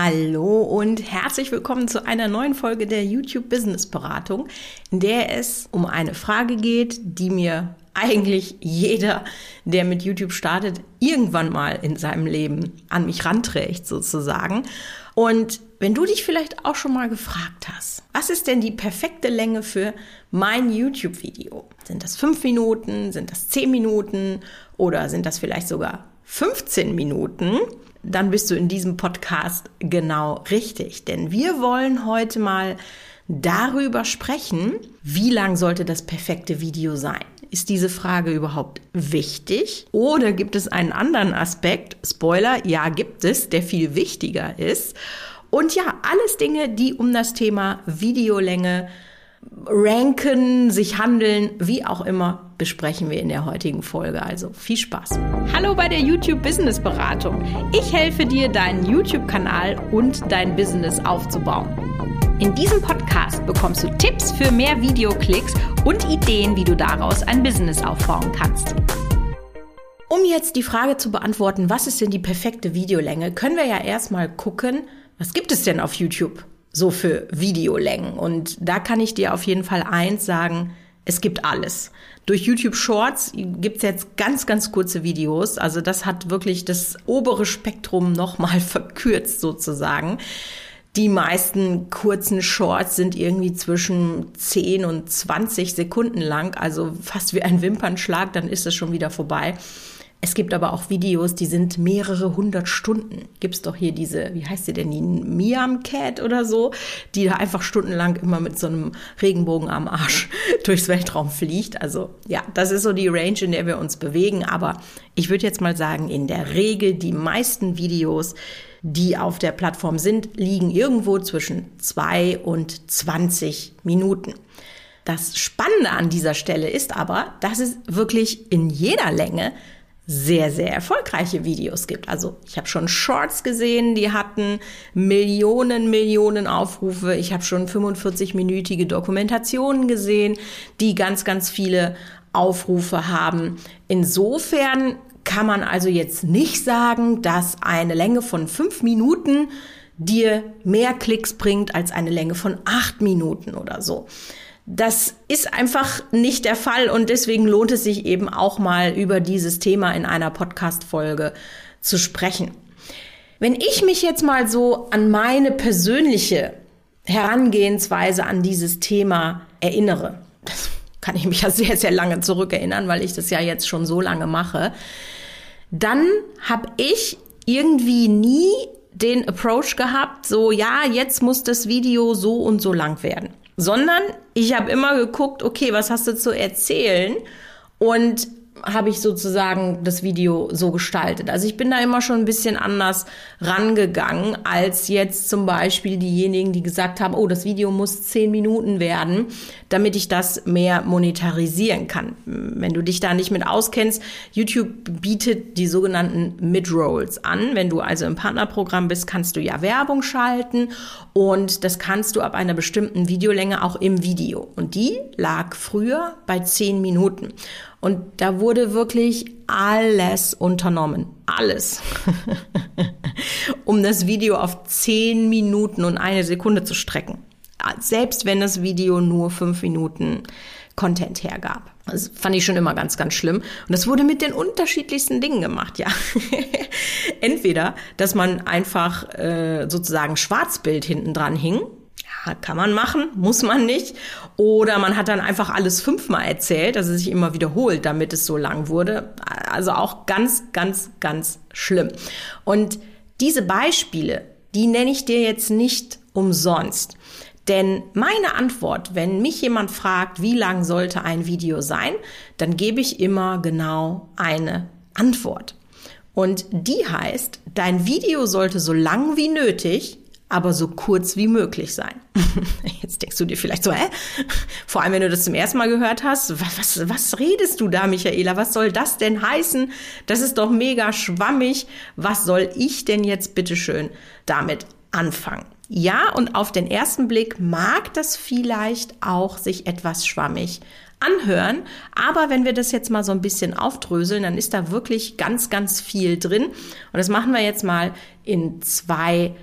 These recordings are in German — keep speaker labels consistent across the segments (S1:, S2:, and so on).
S1: Hallo und herzlich willkommen zu einer neuen Folge der YouTube Business Beratung, in der es um eine Frage geht, die mir eigentlich jeder, der mit YouTube startet, irgendwann mal in seinem Leben an mich ranträgt sozusagen. Und wenn du dich vielleicht auch schon mal gefragt hast, was ist denn die perfekte Länge für mein YouTube-Video? Sind das fünf Minuten? Sind das zehn Minuten? Oder sind das vielleicht sogar 15 Minuten? Dann bist du in diesem Podcast genau richtig. Denn wir wollen heute mal darüber sprechen, wie lang sollte das perfekte Video sein? Ist diese Frage überhaupt wichtig? Oder gibt es einen anderen Aspekt? Spoiler, ja, gibt es, der viel wichtiger ist. Und ja, alles Dinge, die um das Thema Videolänge ranken, sich handeln, wie auch immer, besprechen wir in der heutigen Folge. Also viel Spaß. Hallo bei der YouTube Business Beratung. Ich helfe dir, deinen YouTube-Kanal und dein Business aufzubauen. In diesem Podcast bekommst du Tipps für mehr Videoklicks und Ideen, wie du daraus ein Business aufbauen kannst. Um jetzt die Frage zu beantworten, was ist denn die perfekte Videolänge, können wir ja erstmal gucken, was gibt es denn auf YouTube? So für Videolängen. Und da kann ich dir auf jeden Fall eins sagen, es gibt alles. Durch YouTube Shorts gibt's jetzt ganz, ganz kurze Videos. Also das hat wirklich das obere Spektrum nochmal verkürzt sozusagen. Die meisten kurzen Shorts sind irgendwie zwischen 10 und 20 Sekunden lang, also fast wie ein Wimpernschlag, dann ist es schon wieder vorbei. Es gibt aber auch Videos, die sind mehrere hundert Stunden. Gibt's doch hier diese, wie heißt sie denn, die Miam Cat oder so, die da einfach stundenlang immer mit so einem Regenbogen am Arsch durchs Weltraum fliegt. Also ja, das ist so die Range, in der wir uns bewegen. Aber ich würde jetzt mal sagen, in der Regel die meisten Videos, die auf der Plattform sind, liegen irgendwo zwischen zwei und 20 Minuten. Das Spannende an dieser Stelle ist aber, dass es wirklich in jeder Länge sehr, sehr erfolgreiche Videos gibt. Also ich habe schon Shorts gesehen, die hatten Millionen, Millionen Aufrufe. Ich habe schon 45-minütige Dokumentationen gesehen, die ganz, ganz viele Aufrufe haben. Insofern kann man also jetzt nicht sagen, dass eine Länge von fünf Minuten dir mehr Klicks bringt als eine Länge von acht Minuten oder so. Das ist einfach nicht der Fall und deswegen lohnt es sich eben auch mal über dieses Thema in einer Podcast-Folge zu sprechen. Wenn ich mich jetzt mal so an meine persönliche Herangehensweise an dieses Thema erinnere, das kann ich mich ja sehr, sehr lange zurückerinnern, weil ich das ja jetzt schon so lange mache, dann habe ich irgendwie nie den Approach gehabt, so ja, jetzt muss das Video so und so lang werden sondern ich habe immer geguckt, okay, was hast du zu erzählen? Und habe ich sozusagen das Video so gestaltet. Also ich bin da immer schon ein bisschen anders rangegangen als jetzt zum Beispiel diejenigen, die gesagt haben, oh, das Video muss zehn Minuten werden, damit ich das mehr monetarisieren kann. Wenn du dich da nicht mit auskennst, YouTube bietet die sogenannten Mid-Rolls an. Wenn du also im Partnerprogramm bist, kannst du ja Werbung schalten und das kannst du ab einer bestimmten Videolänge auch im Video. Und die lag früher bei zehn Minuten. Und da wurde wirklich alles unternommen. Alles. um das Video auf zehn Minuten und eine Sekunde zu strecken. Selbst wenn das Video nur fünf Minuten Content hergab. Das fand ich schon immer ganz, ganz schlimm. Und das wurde mit den unterschiedlichsten Dingen gemacht, ja. Entweder, dass man einfach äh, sozusagen Schwarzbild hinten dran hing kann man machen, muss man nicht. Oder man hat dann einfach alles fünfmal erzählt, dass es sich immer wiederholt, damit es so lang wurde. Also auch ganz, ganz, ganz schlimm. Und diese Beispiele, die nenne ich dir jetzt nicht umsonst. Denn meine Antwort, wenn mich jemand fragt, wie lang sollte ein Video sein, dann gebe ich immer genau eine Antwort. Und die heißt, dein Video sollte so lang wie nötig aber so kurz wie möglich sein. Jetzt denkst du dir vielleicht so, hä? Vor allem, wenn du das zum ersten Mal gehört hast, was, was, was redest du da, Michaela? Was soll das denn heißen? Das ist doch mega schwammig. Was soll ich denn jetzt bitteschön damit anfangen? Ja, und auf den ersten Blick mag das vielleicht auch sich etwas schwammig anhören. Aber wenn wir das jetzt mal so ein bisschen aufdröseln, dann ist da wirklich ganz, ganz viel drin. Und das machen wir jetzt mal in zwei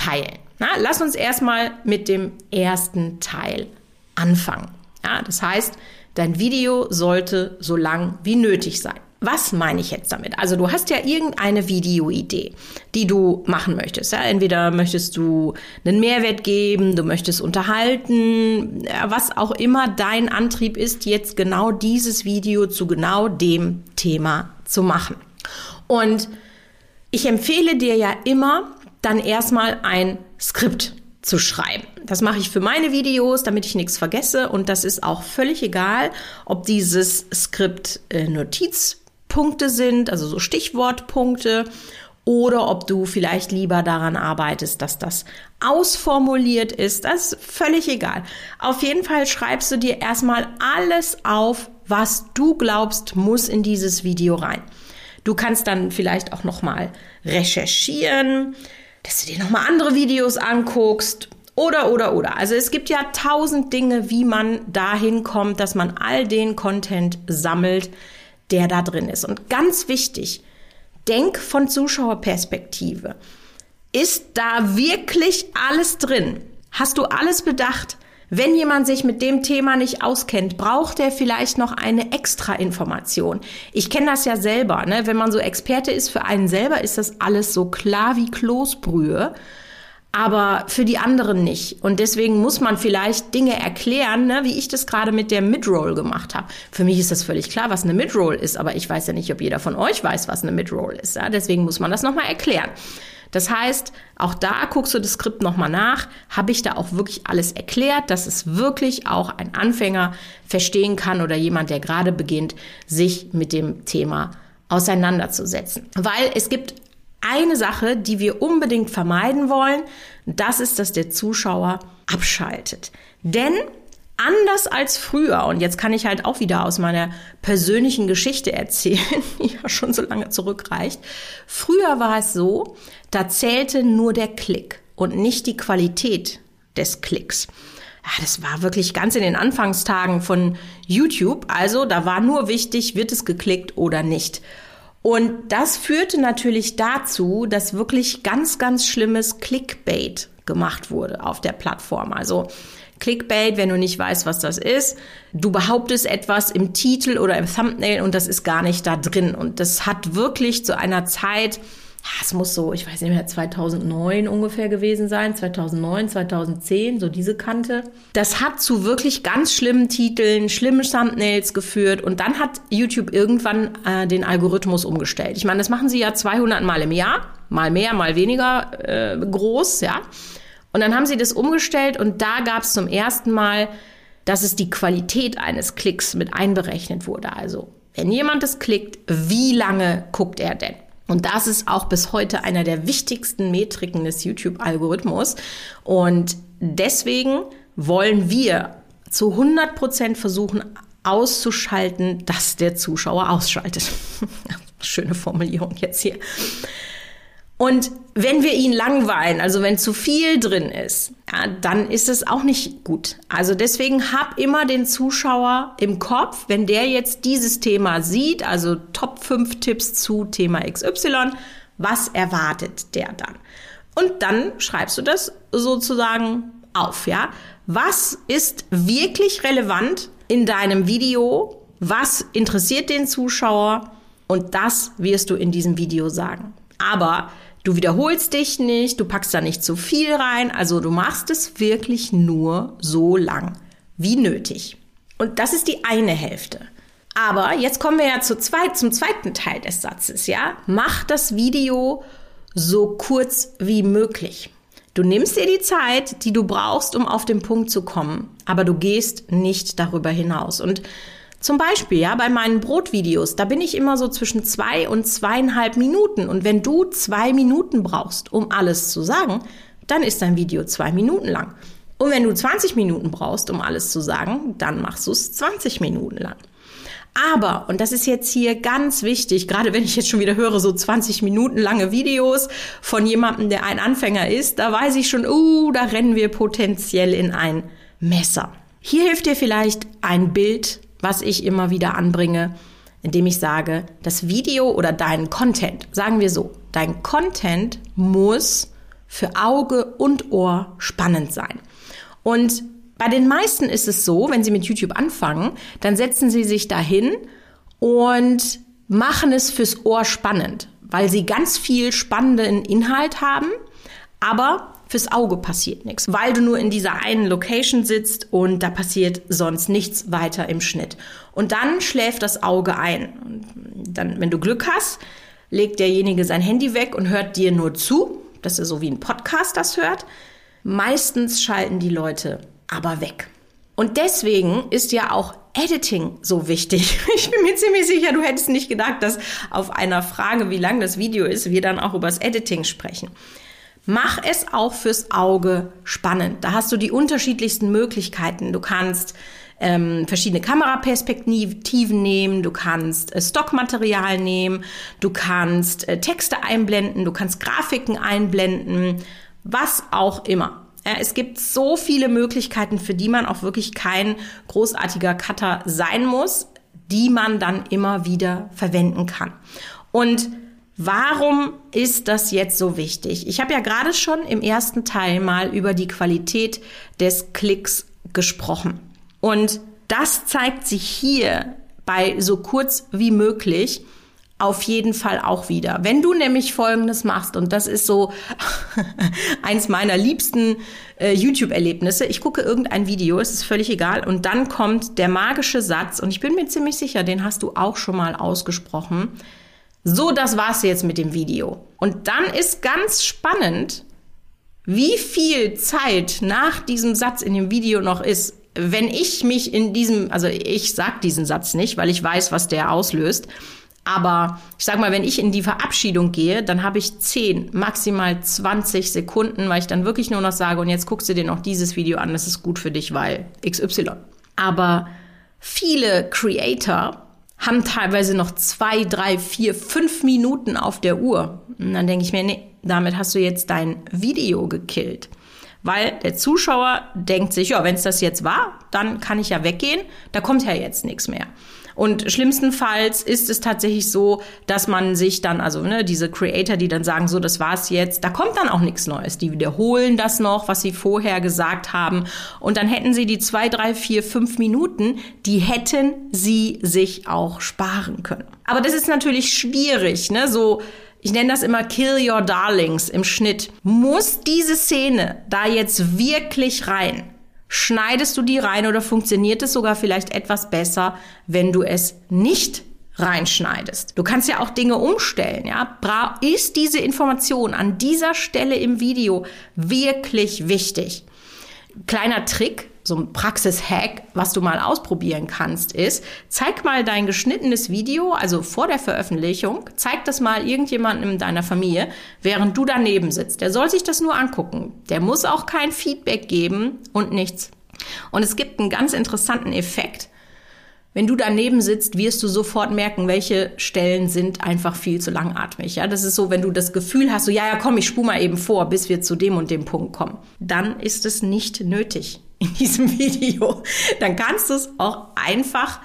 S1: teilen. Na, lass uns erstmal mit dem ersten Teil anfangen. Ja, das heißt, dein Video sollte so lang wie nötig sein. Was meine ich jetzt damit? Also du hast ja irgendeine Videoidee, die du machen möchtest. Ja? Entweder möchtest du einen Mehrwert geben, du möchtest unterhalten, was auch immer dein Antrieb ist, jetzt genau dieses Video zu genau dem Thema zu machen. Und ich empfehle dir ja immer, dann erstmal ein Skript zu schreiben. Das mache ich für meine Videos, damit ich nichts vergesse. Und das ist auch völlig egal, ob dieses Skript äh, Notiz Punkte sind, also so Stichwortpunkte, oder ob du vielleicht lieber daran arbeitest, dass das ausformuliert ist. Das ist völlig egal. Auf jeden Fall schreibst du dir erstmal alles auf, was du glaubst, muss in dieses Video rein. Du kannst dann vielleicht auch noch mal recherchieren, dass du dir noch mal andere Videos anguckst oder oder oder. Also es gibt ja tausend Dinge, wie man dahin kommt, dass man all den Content sammelt, der da drin ist. Und ganz wichtig, denk von Zuschauerperspektive. Ist da wirklich alles drin? Hast du alles bedacht? Wenn jemand sich mit dem Thema nicht auskennt, braucht er vielleicht noch eine extra Information. Ich kenne das ja selber, ne? wenn man so Experte ist, für einen selber ist das alles so klar wie Kloßbrühe aber für die anderen nicht. Und deswegen muss man vielleicht Dinge erklären, ne, wie ich das gerade mit der Midroll gemacht habe. Für mich ist das völlig klar, was eine Midroll ist, aber ich weiß ja nicht, ob jeder von euch weiß, was eine Midroll ist. Ja? Deswegen muss man das nochmal erklären. Das heißt, auch da guckst du das Skript nochmal nach. Habe ich da auch wirklich alles erklärt, dass es wirklich auch ein Anfänger verstehen kann oder jemand, der gerade beginnt, sich mit dem Thema auseinanderzusetzen. Weil es gibt eine Sache, die wir unbedingt vermeiden wollen, das ist, dass der Zuschauer abschaltet. Denn anders als früher, und jetzt kann ich halt auch wieder aus meiner persönlichen Geschichte erzählen, die ja schon so lange zurückreicht. Früher war es so, da zählte nur der Klick und nicht die Qualität des Klicks. Ja, das war wirklich ganz in den Anfangstagen von YouTube. Also da war nur wichtig, wird es geklickt oder nicht. Und das führte natürlich dazu, dass wirklich ganz, ganz schlimmes Clickbait gemacht wurde auf der Plattform. Also Clickbait, wenn du nicht weißt, was das ist. Du behauptest etwas im Titel oder im Thumbnail und das ist gar nicht da drin. Und das hat wirklich zu einer Zeit es muss so, ich weiß nicht mehr, 2009 ungefähr gewesen sein, 2009, 2010, so diese Kante. Das hat zu wirklich ganz schlimmen Titeln, schlimmen Thumbnails geführt und dann hat YouTube irgendwann äh, den Algorithmus umgestellt. Ich meine, das machen sie ja 200 Mal im Jahr, mal mehr, mal weniger äh, groß, ja. Und dann haben sie das umgestellt und da gab es zum ersten Mal, dass es die Qualität eines Klicks mit einberechnet wurde. Also, wenn jemand es klickt, wie lange guckt er denn? Und das ist auch bis heute einer der wichtigsten Metriken des YouTube-Algorithmus. Und deswegen wollen wir zu 100 Prozent versuchen auszuschalten, dass der Zuschauer ausschaltet. Schöne Formulierung jetzt hier. Und wenn wir ihn langweilen, also wenn zu viel drin ist, ja, dann ist es auch nicht gut. Also deswegen hab immer den Zuschauer im Kopf, wenn der jetzt dieses Thema sieht, also Top 5 Tipps zu Thema XY, was erwartet der dann? Und dann schreibst du das sozusagen auf, ja? Was ist wirklich relevant in deinem Video? Was interessiert den Zuschauer? Und das wirst du in diesem Video sagen. Aber Du wiederholst dich nicht, du packst da nicht zu viel rein, also du machst es wirklich nur so lang wie nötig. Und das ist die eine Hälfte. Aber jetzt kommen wir ja zu zweit, zum zweiten Teil des Satzes, ja? Mach das Video so kurz wie möglich. Du nimmst dir die Zeit, die du brauchst, um auf den Punkt zu kommen, aber du gehst nicht darüber hinaus. Und zum Beispiel, ja, bei meinen Brotvideos, da bin ich immer so zwischen zwei und zweieinhalb Minuten. Und wenn du zwei Minuten brauchst, um alles zu sagen, dann ist dein Video zwei Minuten lang. Und wenn du 20 Minuten brauchst, um alles zu sagen, dann machst du es 20 Minuten lang. Aber, und das ist jetzt hier ganz wichtig, gerade wenn ich jetzt schon wieder höre, so 20 Minuten lange Videos von jemandem, der ein Anfänger ist, da weiß ich schon, uh, da rennen wir potenziell in ein Messer. Hier hilft dir vielleicht ein Bild was ich immer wieder anbringe, indem ich sage, das Video oder dein Content, sagen wir so, dein Content muss für Auge und Ohr spannend sein. Und bei den meisten ist es so, wenn sie mit YouTube anfangen, dann setzen sie sich dahin und machen es fürs Ohr spannend, weil sie ganz viel spannenden Inhalt haben, aber fürs Auge passiert nichts, weil du nur in dieser einen Location sitzt und da passiert sonst nichts weiter im Schnitt. Und dann schläft das Auge ein. Und dann, wenn du Glück hast, legt derjenige sein Handy weg und hört dir nur zu. Das ist so wie ein Podcast das hört. Meistens schalten die Leute aber weg. Und deswegen ist ja auch Editing so wichtig. Ich bin mir ziemlich sicher, du hättest nicht gedacht, dass auf einer Frage, wie lang das Video ist, wir dann auch über das Editing sprechen. Mach es auch fürs Auge spannend. Da hast du die unterschiedlichsten Möglichkeiten. Du kannst ähm, verschiedene Kameraperspektiven nehmen, du kannst äh, Stockmaterial nehmen, du kannst äh, Texte einblenden, du kannst Grafiken einblenden, was auch immer. Ja, es gibt so viele Möglichkeiten, für die man auch wirklich kein großartiger Cutter sein muss, die man dann immer wieder verwenden kann. Und Warum ist das jetzt so wichtig? Ich habe ja gerade schon im ersten Teil mal über die Qualität des Klicks gesprochen. Und das zeigt sich hier bei so kurz wie möglich auf jeden Fall auch wieder. Wenn du nämlich Folgendes machst, und das ist so eins meiner liebsten äh, YouTube-Erlebnisse, ich gucke irgendein Video, es ist völlig egal, und dann kommt der magische Satz, und ich bin mir ziemlich sicher, den hast du auch schon mal ausgesprochen, so, das war's jetzt mit dem Video. Und dann ist ganz spannend, wie viel Zeit nach diesem Satz in dem Video noch ist. Wenn ich mich in diesem, also ich sag diesen Satz nicht, weil ich weiß, was der auslöst. Aber ich sag mal, wenn ich in die Verabschiedung gehe, dann habe ich 10, maximal 20 Sekunden, weil ich dann wirklich nur noch sage, und jetzt guckst du dir noch dieses Video an, das ist gut für dich, weil XY. Aber viele Creator haben teilweise noch zwei, drei, vier, fünf Minuten auf der Uhr. Und dann denke ich mir, nee, damit hast du jetzt dein Video gekillt. Weil der Zuschauer denkt sich, ja, wenn es das jetzt war, dann kann ich ja weggehen, da kommt ja jetzt nichts mehr. Und schlimmstenfalls ist es tatsächlich so, dass man sich dann, also ne, diese Creator, die dann sagen, so, das war's jetzt, da kommt dann auch nichts Neues. Die wiederholen das noch, was sie vorher gesagt haben. Und dann hätten sie die zwei, drei, vier, fünf Minuten, die hätten sie sich auch sparen können. Aber das ist natürlich schwierig, ne, so, ich nenne das immer Kill Your Darlings im Schnitt. Muss diese Szene da jetzt wirklich rein? Schneidest du die rein oder funktioniert es sogar vielleicht etwas besser, wenn du es nicht reinschneidest. Du kannst ja auch Dinge umstellen, ja. Ist diese Information an dieser Stelle im Video wirklich wichtig? Kleiner Trick, so ein Praxis-Hack, was du mal ausprobieren kannst, ist, zeig mal dein geschnittenes Video, also vor der Veröffentlichung, zeig das mal irgendjemandem in deiner Familie, während du daneben sitzt. Der soll sich das nur angucken. Der muss auch kein Feedback geben und nichts. Und es gibt einen ganz interessanten Effekt. Wenn du daneben sitzt, wirst du sofort merken, welche Stellen sind einfach viel zu langatmig. Ja, das ist so, wenn du das Gefühl hast, so, ja, ja, komm, ich spule mal eben vor, bis wir zu dem und dem Punkt kommen. Dann ist es nicht nötig in diesem Video. Dann kannst du es auch einfach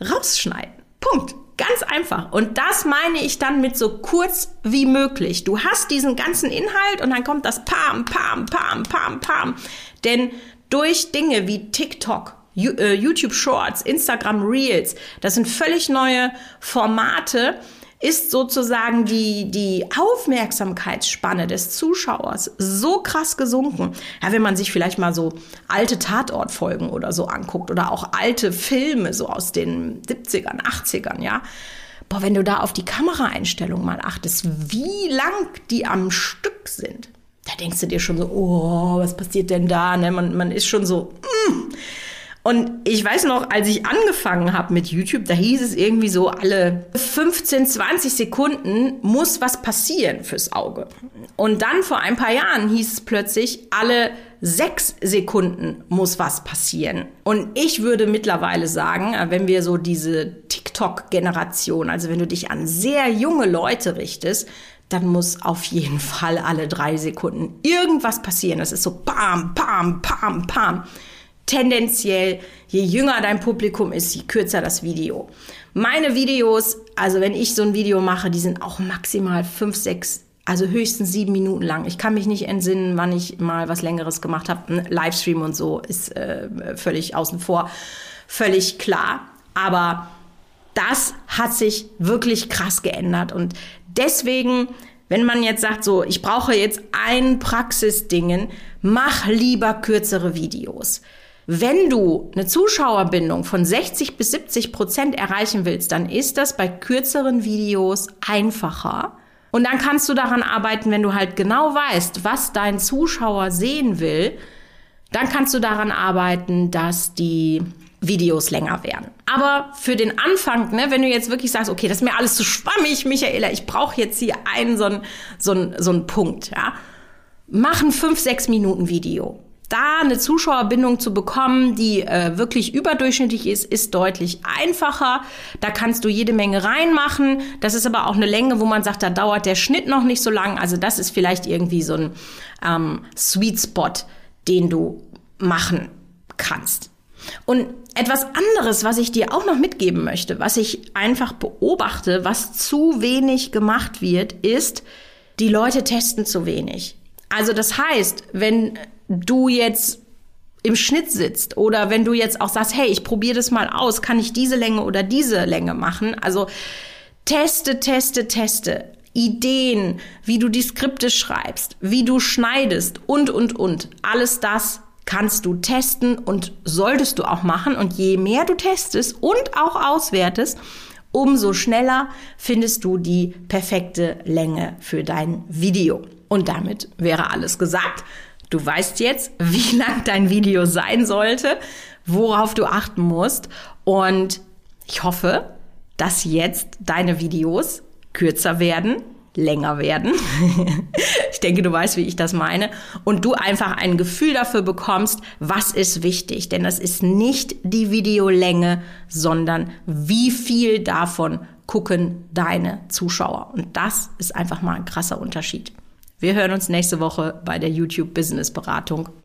S1: rausschneiden. Punkt. Ganz einfach. Und das meine ich dann mit so kurz wie möglich. Du hast diesen ganzen Inhalt und dann kommt das Pam, Pam, Pam, Pam, Pam. Denn durch Dinge wie TikTok, äh, YouTube Shorts, Instagram Reels, das sind völlig neue Formate, ist sozusagen die, die Aufmerksamkeitsspanne des Zuschauers so krass gesunken. Ja, wenn man sich vielleicht mal so alte Tatortfolgen oder so anguckt oder auch alte Filme so aus den 70ern, 80ern, ja. Boah, wenn du da auf die Kameraeinstellung mal achtest, wie lang die am Stück sind, da denkst du dir schon so, oh, was passiert denn da? Ne? Man, man ist schon so, mm. Und ich weiß noch, als ich angefangen habe mit YouTube, da hieß es irgendwie so, alle 15, 20 Sekunden muss was passieren fürs Auge. Und dann vor ein paar Jahren hieß es plötzlich, alle sechs Sekunden muss was passieren. Und ich würde mittlerweile sagen, wenn wir so diese TikTok-Generation, also wenn du dich an sehr junge Leute richtest, dann muss auf jeden Fall alle drei Sekunden irgendwas passieren. Das ist so pam, pam, pam, pam tendenziell, je jünger dein Publikum ist, je kürzer das Video. Meine Videos, also wenn ich so ein Video mache, die sind auch maximal fünf, sechs, Also höchstens sieben Minuten lang. Ich kann mich nicht entsinnen, wann ich mal was Längeres gemacht habe. Livestream und so ist äh, völlig außen vor, völlig klar. Aber das hat sich wirklich krass geändert. Und deswegen, wenn man jetzt sagt, so, ich brauche jetzt ein Praxisdingen, mach lieber kürzere Videos. Wenn du eine Zuschauerbindung von 60 bis 70 Prozent erreichen willst, dann ist das bei kürzeren Videos einfacher. Und dann kannst du daran arbeiten, wenn du halt genau weißt, was dein Zuschauer sehen will, dann kannst du daran arbeiten, dass die Videos länger werden. Aber für den Anfang, ne, wenn du jetzt wirklich sagst, okay, das ist mir alles zu schwammig, Michaela, ich brauche jetzt hier einen so einen, so einen, so einen Punkt, ja, mach ein 5, 6 Minuten Video da eine Zuschauerbindung zu bekommen, die äh, wirklich überdurchschnittlich ist, ist deutlich einfacher. Da kannst du jede Menge reinmachen. Das ist aber auch eine Länge, wo man sagt, da dauert der Schnitt noch nicht so lang. Also das ist vielleicht irgendwie so ein ähm, Sweet Spot, den du machen kannst. Und etwas anderes, was ich dir auch noch mitgeben möchte, was ich einfach beobachte, was zu wenig gemacht wird, ist, die Leute testen zu wenig. Also das heißt, wenn du jetzt im Schnitt sitzt oder wenn du jetzt auch sagst, hey, ich probiere das mal aus, kann ich diese Länge oder diese Länge machen? Also teste, teste, teste. Ideen, wie du die Skripte schreibst, wie du schneidest und, und, und. Alles das kannst du testen und solltest du auch machen. Und je mehr du testest und auch auswertest, umso schneller findest du die perfekte Länge für dein Video. Und damit wäre alles gesagt. Du weißt jetzt, wie lang dein Video sein sollte, worauf du achten musst. Und ich hoffe, dass jetzt deine Videos kürzer werden, länger werden. ich denke, du weißt, wie ich das meine. Und du einfach ein Gefühl dafür bekommst, was ist wichtig. Denn das ist nicht die Videolänge, sondern wie viel davon gucken deine Zuschauer. Und das ist einfach mal ein krasser Unterschied. Wir hören uns nächste Woche bei der YouTube Business Beratung.